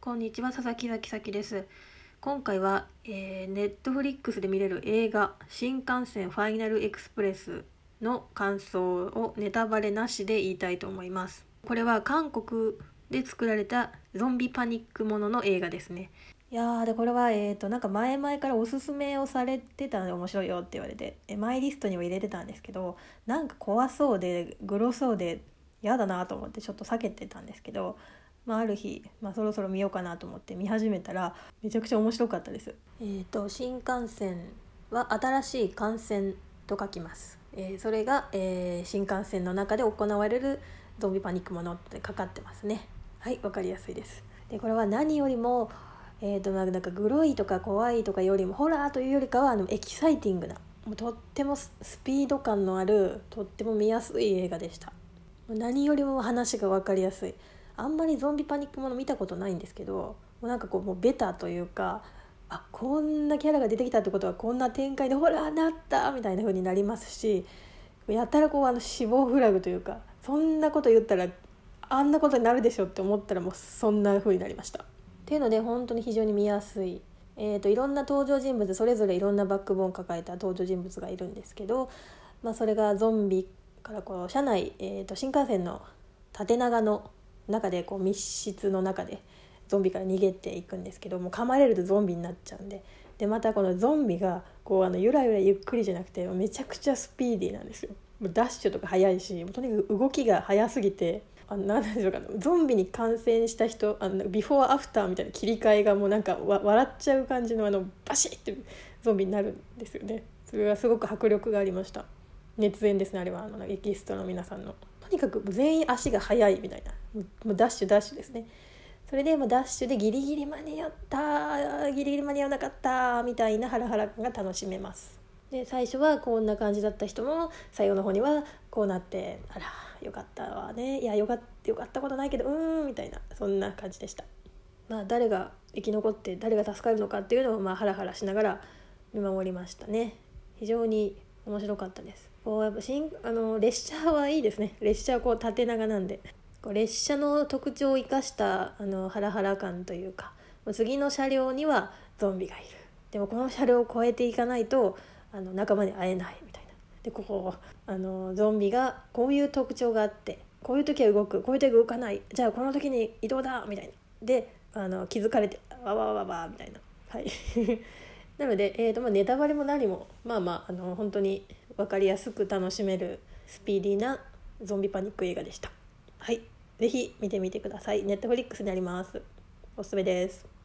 こんにちは佐々木崎咲です。今回は、えー、ネットフリックスで見れる映画「新幹線ファイナルエクスプレス」の感想をネタバレなしで言いたいと思います。これは韓国で作られたゾンビパニックものの映画ですね。いやーでこれはえっ、ー、となんか前々からおすすめをされてたので面白いよって言われてえマイリストには入れてたんですけどなんか怖そうでグロそうで嫌だなと思ってちょっと避けてたんですけど、まあ、ある日、まあ、そろそろ見ようかなと思って見始めたらめちゃくちゃ面白かったです。えーと、新幹線は新しい幹線と書きます。えー、それが、えー、新幹線の中で行われるゾンビパニックものってかかってますね。はいわかりやすいです。でこれは何よりもえーと、なんかグロいとか怖いとかよりもホラーというよりかはあのエキサイティングなもうとってもスピード感のあるとっても見やすい映画でした何よりも話が分かりやすいあんまりゾンビパニックもの見たことないんですけどもうなんかこうもうベタというかあこんなキャラが出てきたってことはこんな展開でほらなったみたいな風になりますしやたらこうあの死亡フラグというかそんなこと言ったらあんなことになるでしょって思ったらもうそんな風になりました。っていうので本当に非常に見やすい、えーと、いろんな登場人物それぞれいろんなバックボーンを抱えた登場人物がいるんですけど、まあ、それがゾンビからこう車内、えーと、新幹線の縦長の中でこう密室の中でゾンビから逃げていくんですけども噛まれるとゾンビになっちゃうんででまたこのゾンビがこうあのゆらゆらゆっくりじゃなくてめちゃくちゃスピーディーなんですよ。ダッシュとか速いしとにかく動きが速すぎてあ何でしょうかゾンビに感染した人あのビフォーアフターみたいな切り替えがもうなんか笑っちゃう感じのあのバシッてゾンビになるんですよね。それはすごく迫力がありました。熱演ですねあれは。あのエキストの皆さんの。とにかく全員足が速いみたいな。もうダッシュダッシュですね。それでもダッシュでギリギリ間に合ったギリギリ間に合わなかったみたいなハラハラ感が楽しめます。で最初はこんな感じだった人も最後の方にはこうなってあらよかったわね。いやよかったよかったことないけどうーんみたいなそんな感じでした。まあ誰が生き残って誰が助かるのかっていうのをまあハラハラしながら見守りましたね。非常に面白かったです。こうやっぱ新あの列車はいいですね。列車はこう縦長なんで。こう列車の特徴を生かしたあのハラハラ感というか次の車両にはゾンビがいる。でもこの車両を越えていかないとあの仲間に会えないみたいな。でここあのゾンビがこういう特徴があってこういう時は動くこういう時は動かないじゃあこの時に移動だみたいな。であの気づかれてわわわわみたいな。はい。なので、えーとまあ、ネタバレも何もまあまああの本当に分かりやすく楽しめるスピーディーなゾンビパニック映画でした。はい。是非見てみてください。ネットフリックスにあります。おすすめです。